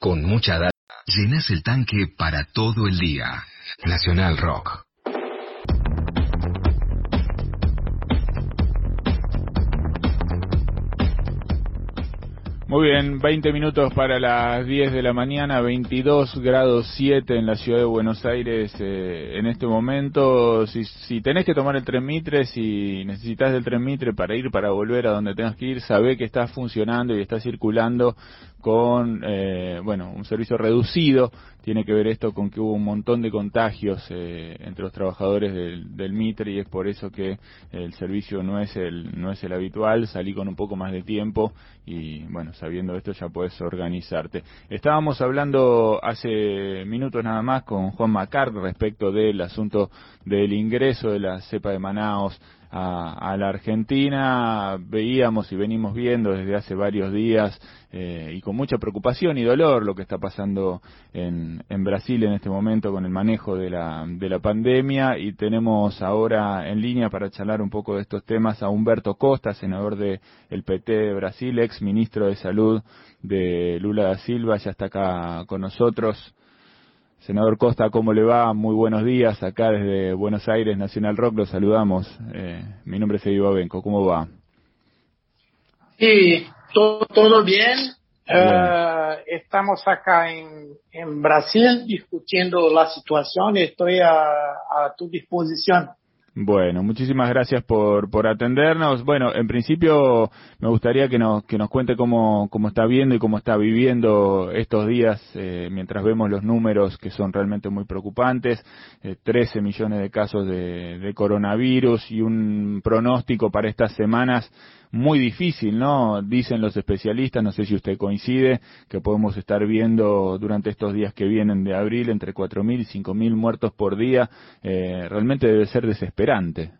Con mucha data, llenas el tanque para todo el día. Nacional Rock. Muy bien, 20 minutos para las 10 de la mañana, 22 grados 7 en la ciudad de Buenos Aires eh, en este momento. Si, si tenés que tomar el tren Mitre, si necesitas del tren Mitre para ir, para volver a donde tengas que ir, sabe que está funcionando y está circulando con, eh, bueno, un servicio reducido. Tiene que ver esto con que hubo un montón de contagios eh, entre los trabajadores del, del, Mitre y es por eso que el servicio no es el, no es el habitual. Salí con un poco más de tiempo y, bueno, sabiendo esto ya puedes organizarte. Estábamos hablando hace minutos nada más con Juan Macart respecto del asunto del ingreso de la cepa de Manaos a, a, la Argentina, veíamos y venimos viendo desde hace varios días eh, y con mucha preocupación y dolor lo que está pasando en, en Brasil en este momento con el manejo de la, de la pandemia y tenemos ahora en línea para charlar un poco de estos temas a Humberto Costa, senador del el PT de Brasil, ex ministro de Salud de Lula da Silva, ya está acá con nosotros. Senador Costa, ¿cómo le va? Muy buenos días. Acá desde Buenos Aires, Nacional Rock, los saludamos. Eh, mi nombre es Eddie Babenco. ¿Cómo va? Sí, todo, todo bien. Uh, estamos acá en, en, Brasil discutiendo la situación y estoy a, a tu disposición. Bueno, muchísimas gracias por, por atendernos. Bueno, en principio me gustaría que nos, que nos cuente cómo, cómo está viendo y cómo está viviendo estos días eh, mientras vemos los números que son realmente muy preocupantes. Eh, 13 millones de casos de, de coronavirus y un pronóstico para estas semanas muy difícil, ¿no? Dicen los especialistas, no sé si usted coincide, que podemos estar viendo durante estos días que vienen de abril entre 4.000 y 5.000 muertos por día. Eh, realmente debe ser desesperante.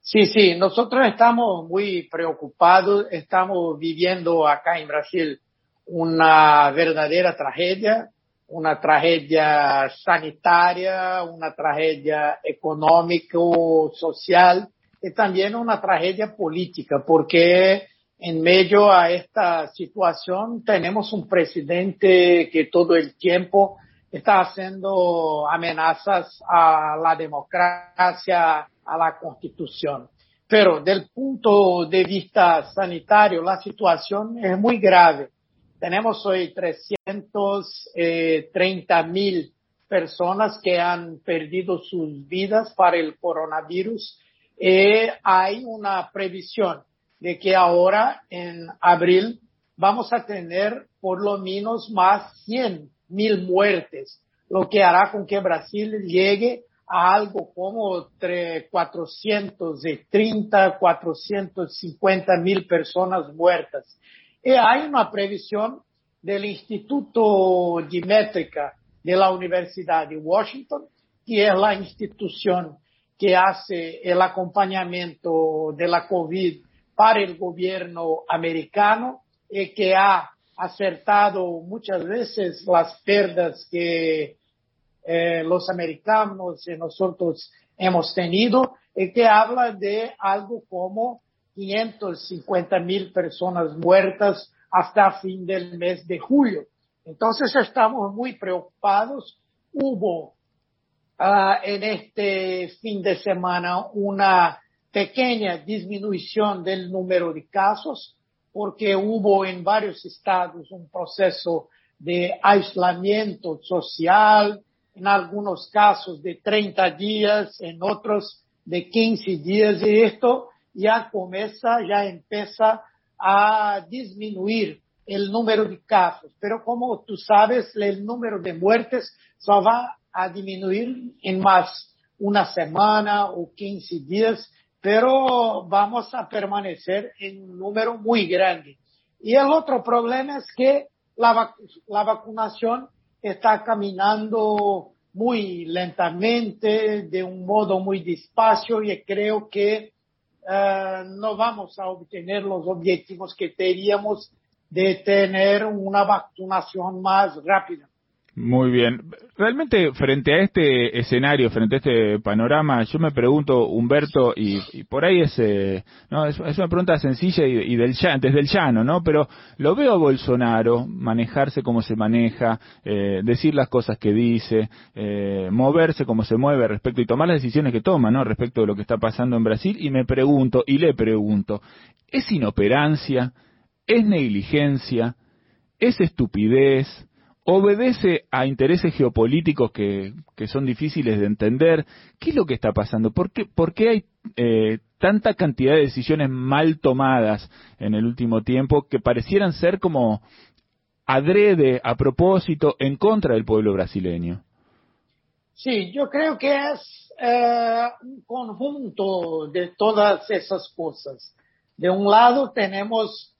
Sí, sí, nosotros estamos muy preocupados, estamos viviendo acá en Brasil una verdadera tragedia, una tragedia sanitaria, una tragedia económico, social y también una tragedia política, porque en medio a esta situación tenemos un presidente que todo el tiempo está haciendo amenazas a la democracia, a la constitución. Pero del punto de vista sanitario, la situación es muy grave. Tenemos hoy 330 mil personas que han perdido sus vidas para el coronavirus eh, hay una previsión de que ahora en abril vamos a tener por lo menos más 100 mil muertes, lo que hará con que Brasil llegue a algo como entre 430, 450 mil personas muertas. Y hay una previsión del Instituto de Métrica de la Universidad de Washington, que es la institución que hace el acompañamiento de la COVID para el gobierno americano y que ha acertado muchas veces las pérdidas que eh, los americanos y nosotros hemos tenido y que habla de algo como 550 mil personas muertas hasta fin del mes de julio. Entonces estamos muy preocupados. Hubo uh, en este fin de semana una pequeña disminución del número de casos, porque hubo en varios estados un proceso de aislamiento social, en algunos casos de 30 días, en otros de 15 días, y esto ya comienza, ya empieza a disminuir el número de casos. Pero como tú sabes, el número de muertes solo va a disminuir en más una semana o 15 días, pero vamos a permanecer en un número muy grande. Y el otro problema es que la, vac la vacunación está caminando muy lentamente, de un modo muy despacio y creo que uh, no vamos a obtener los objetivos que teníamos de tener una vacunación más rápida. Muy bien. Realmente frente a este escenario, frente a este panorama, yo me pregunto, Humberto, y, por ahí es, eh, no, es, una pregunta sencilla y, del desde el llano, ¿no? Pero lo veo a Bolsonaro manejarse como se maneja, eh, decir las cosas que dice, eh, moverse como se mueve respecto y tomar las decisiones que toma, ¿no? Respecto de lo que está pasando en Brasil y me pregunto, y le pregunto, ¿es inoperancia? ¿Es negligencia? ¿Es estupidez? Obedece a intereses geopolíticos que, son difíciles de entender. ¿Qué es lo que está pasando? ¿Por qué, por qué hay eh, tanta cantidad de decisiones mal tomadas en el último tiempo que parecieran ser como adrede, a propósito, en contra del pueblo brasileño? Sí, yo creo que es eh, un conjunto de todas esas cosas. De un lado tenemos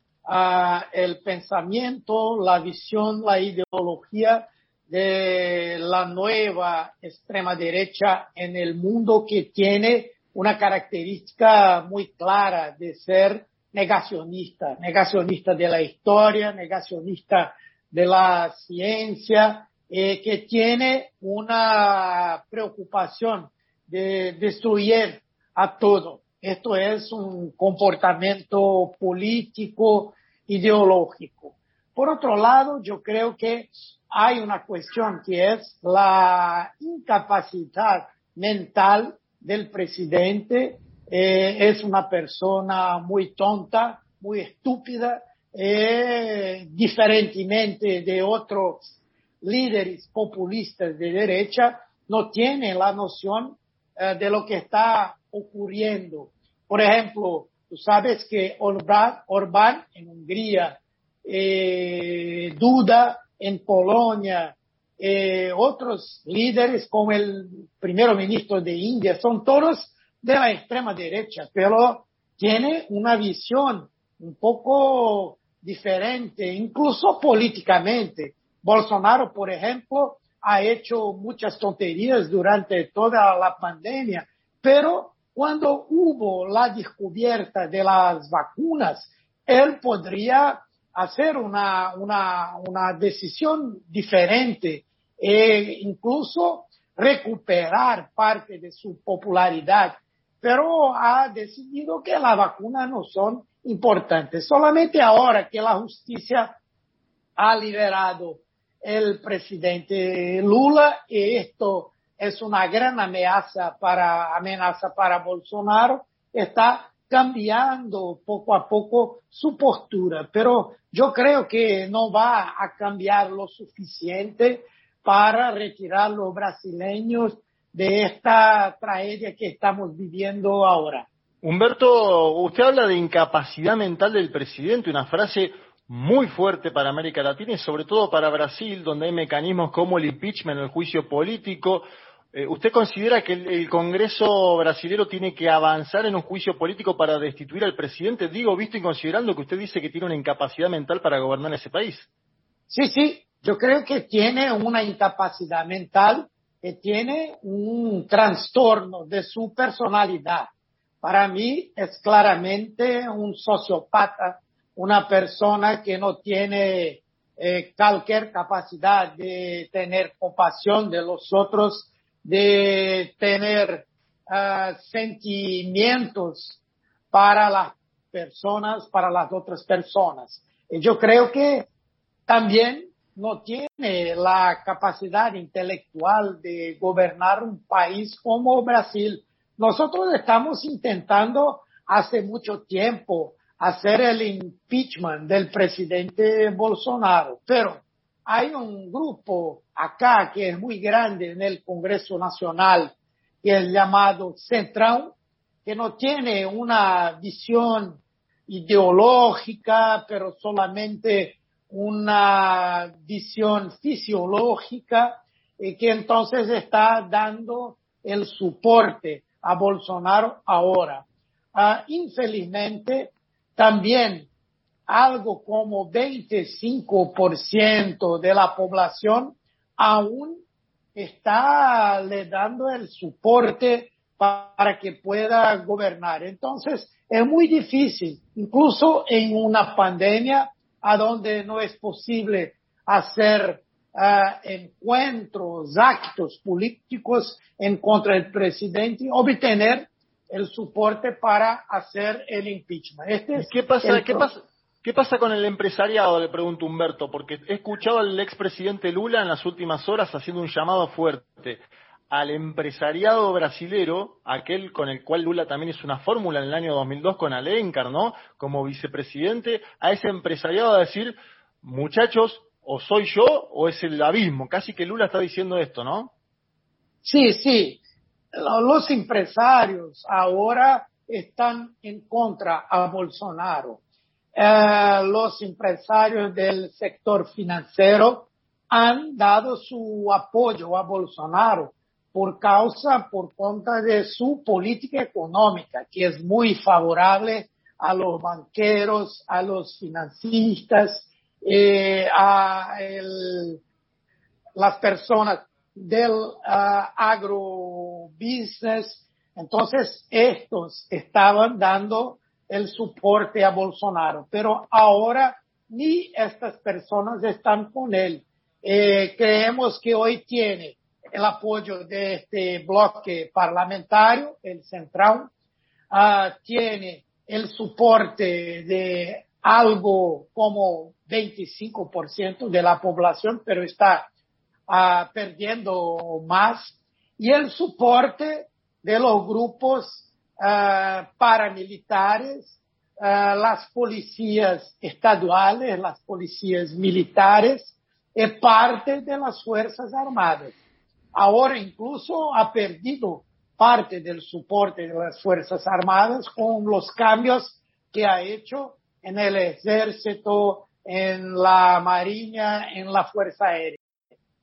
el pensamiento, la visión, la ideología de la nueva extrema derecha en el mundo que tiene una característica muy clara de ser negacionista, negacionista de la historia, negacionista de la ciencia, eh, que tiene una preocupación de destruir a todo. Esto es un comportamiento político, ideológico. Por otro lado, yo creo que hay una cuestión que es la incapacidad mental del presidente. Eh, es una persona muy tonta, muy estúpida, eh, diferentemente de otros líderes populistas de derecha, no tiene la noción eh, de lo que está ocurriendo. Por ejemplo, tú sabes que Orbán, en Hungría, eh, Duda en Polonia, eh, otros líderes como el primer ministro de India, son todos de la extrema derecha, pero tiene una visión un poco diferente, incluso políticamente. Bolsonaro, por ejemplo, ha hecho muchas tonterías durante toda la pandemia, pero cuando hubo la descubierta de las vacunas, él podría hacer una, una, una decisión diferente e incluso recuperar parte de su popularidad, pero ha decidido que las vacunas no son importantes. Solamente ahora que la justicia ha liberado el presidente Lula y esto es una gran amenaza para, amenaza para Bolsonaro, está cambiando poco a poco su postura, pero yo creo que no va a cambiar lo suficiente para retirar los brasileños de esta tragedia que estamos viviendo ahora. Humberto, usted habla de incapacidad mental del presidente, una frase muy fuerte para América Latina y sobre todo para Brasil, donde hay mecanismos como el impeachment, el juicio político, ¿Usted considera que el, Congreso brasilero tiene que avanzar en un juicio político para destituir al presidente? Digo, visto y considerando que usted dice que tiene una incapacidad mental para gobernar ese país. Sí, sí, yo creo que tiene una incapacidad mental, que tiene un trastorno de su personalidad. Para mí es claramente un sociópata, una persona que no tiene eh, cualquier capacidad de tener compasión de los otros de tener uh, sentimientos para las personas, para las otras personas. Y yo creo que también no tiene la capacidad intelectual de gobernar un país como Brasil. Nosotros estamos intentando hace mucho tiempo hacer el impeachment del presidente Bolsonaro, pero hay un grupo acá que es muy grande en el Congreso Nacional, que es llamado Central, que no tiene una visión ideológica, pero solamente una visión fisiológica, y que entonces está dando el soporte a Bolsonaro ahora. Uh, infelizmente, también algo como 25% de la población aún está le dando el soporte para que pueda gobernar. Entonces, es muy difícil, incluso en una pandemia a donde no es posible hacer uh, encuentros, actos políticos en contra del presidente, obtener el soporte para hacer el impeachment. Este es ¿Qué pasa, ¿qué pasa? ¿Qué pasa con el empresariado? Le pregunto Humberto, porque he escuchado al expresidente Lula en las últimas horas haciendo un llamado fuerte al empresariado brasilero, aquel con el cual Lula también hizo una fórmula en el año 2002 con Alencar, ¿no? Como vicepresidente, a ese empresariado a decir, muchachos, o soy yo o es el abismo. Casi que Lula está diciendo esto, ¿no? Sí, sí. Los empresarios ahora están en contra a Bolsonaro. Eh, los empresarios del sector financiero han dado su apoyo a Bolsonaro por causa, por cuenta de su política económica, que es muy favorable a los banqueros, a los financistas, eh, a las personas del uh, agrobusiness. Entonces, estos estaban dando el soporte a Bolsonaro, pero ahora ni estas personas están con él. Eh, creemos que hoy tiene el apoyo de este bloque parlamentario, el central, uh, tiene el soporte de algo como 25% de la población, pero está uh, perdiendo más, y el soporte de los grupos paramilitares, las policías estaduales, las policías militares, y parte de las Fuerzas Armadas ahora incluso ha perdido parte del soporte de las Fuerzas Armadas con los cambios que ha hecho en el ejército, en la marina, en la Fuerza Aérea.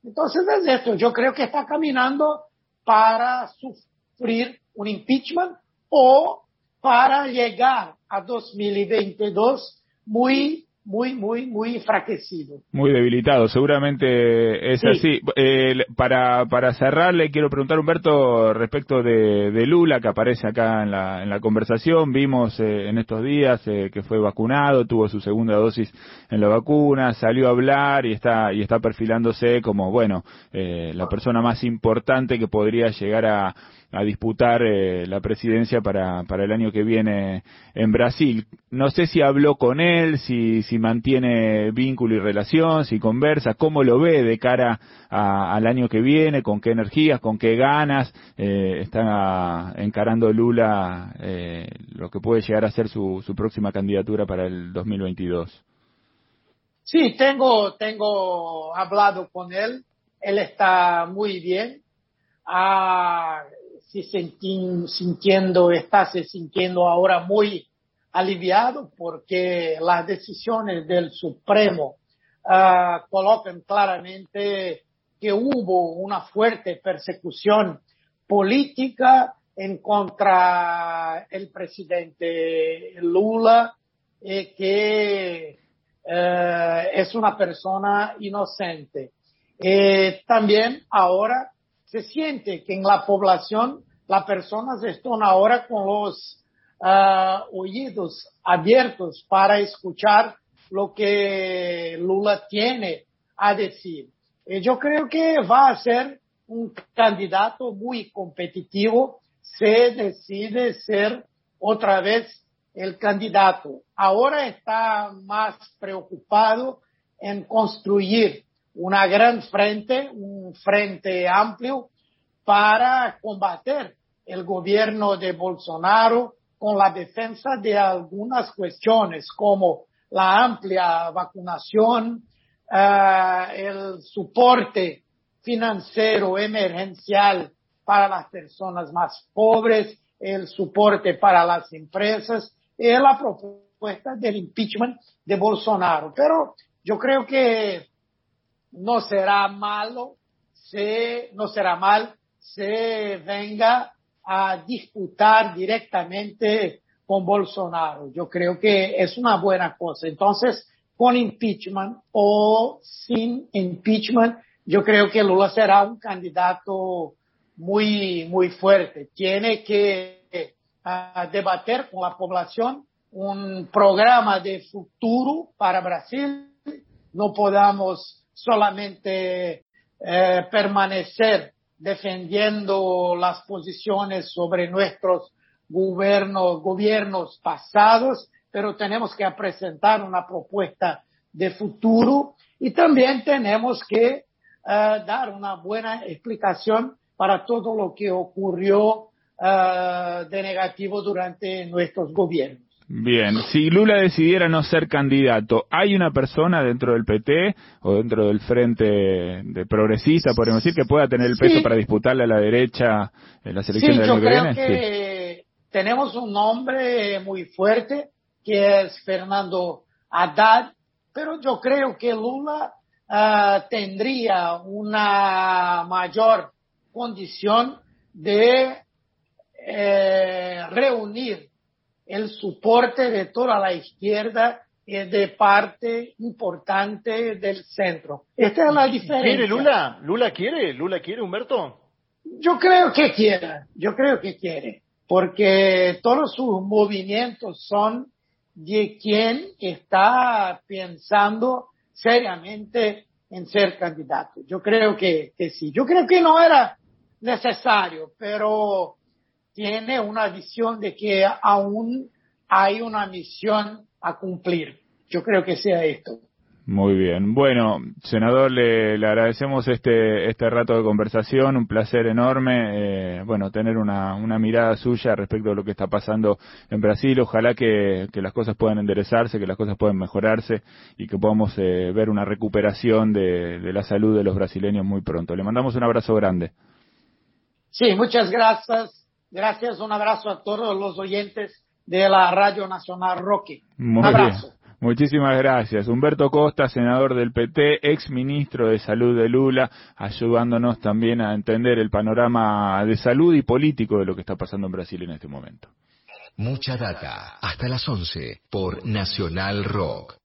Entonces es esto, yo creo que está caminando para sufrir un impeachment o para llegar a 2022 muy muy, muy, muy enfraquecido. Muy debilitado, seguramente es así. Eh, para, para cerrar, le quiero preguntar, Humberto, respecto de, de Lula, que aparece acá en la, en la conversación. Vimos eh, en estos días eh, que fue vacunado, tuvo su segunda dosis en la vacuna, salió a hablar y está, y está perfilándose como, bueno, la persona más importante que podría llegar a a disputar eh, la presidencia para, para el año que viene en Brasil. No sé si habló con él, si, si mantiene vínculo y relación, si conversa, cómo lo ve de cara al año que viene, con qué energías, con qué ganas eh, está encarando Lula eh, lo que puede llegar a ser su, próxima candidatura para el 2022. Sí, tengo, tengo hablado con él. Él está muy bien. Ah, se sintiendo, está sintiendo ahora muy aliviado porque las decisiones del Supremo uh, colocan claramente que hubo una fuerte persecución política en contra el presidente Lula y que uh, es una persona inocente. Eh, también ahora se siente que en la población las personas están ahora con los uh, oídos abiertos para escuchar lo que Lula tiene a decir. Y yo creo que va a ser un candidato muy competitivo si decide ser otra vez el candidato. Ahora está más preocupado en construir una gran frente, un frente amplio para combater el gobierno de Bolsonaro con la defensa de algunas cuestiones como la amplia vacunación, uh, el soporte financiero emergencial para las personas más pobres, el soporte para las empresas y la propuesta del impeachment de Bolsonaro. Pero yo creo que no será malo se, no será mal se venga a disputar directamente con Bolsonaro. Yo creo que es una buena cosa. Entonces, con impeachment o sin impeachment, yo creo que Lula será un candidato muy, muy fuerte. Tiene que uh, debater con la población un programa de futuro para Brasil. No podamos solamente eh, permanecer defendiendo las posiciones sobre nuestros gobiernos, gobiernos pasados, pero tenemos que presentar una propuesta de futuro y también tenemos que eh, dar una buena explicación para todo lo que ocurrió uh, de negativo durante nuestros gobiernos. Bien, si Lula decidiera no ser candidato, ¿hay una persona dentro del PT o dentro del Frente de Progresista, podemos decir, que pueda tener el peso para disputarle a la derecha en las elecciones sí, yo creo que tenemos un nombre muy fuerte que es Fernando Haddad, pero yo creo que Lula uh, tendría una mayor condición de eh, reunir el soporte de toda la izquierda de parte importante del centro. Esta es la diferencia. ¿Quiere Lula? ¿Lula quiere? ¿Lula quiere, Humberto? Yo creo que quiere, yo creo que quiere, porque todos sus movimientos son de quien está pensando seriamente en ser candidato. Yo creo que, que sí. Yo creo que no era necesario, pero tiene una visión de que aún hay una misión a cumplir. Yo creo que sea esto. Muy bien. Bueno, senador, le, le, agradecemos este, este rato de conversación, un placer enorme, eh, bueno, tener una, una mirada suya respecto a lo que está pasando en Brasil. Ojalá que, que las cosas puedan enderezarse, que las cosas puedan mejorarse y que podamos eh, ver una recuperación de, de la salud de los brasileños muy pronto. Le mandamos un abrazo grande. Sí, muchas gracias. Gracias, un abrazo a todos los oyentes de la Radio Nacional Roque. Muy un abrazo. Bien. Muchísimas gracias. Humberto Costa, senador del PT, ex ministro de Salud de Lula, ayudándonos también a entender el panorama de salud y político de lo que está pasando en Brasil en este momento. Mucha data, hasta las 11 por Nacional Rock.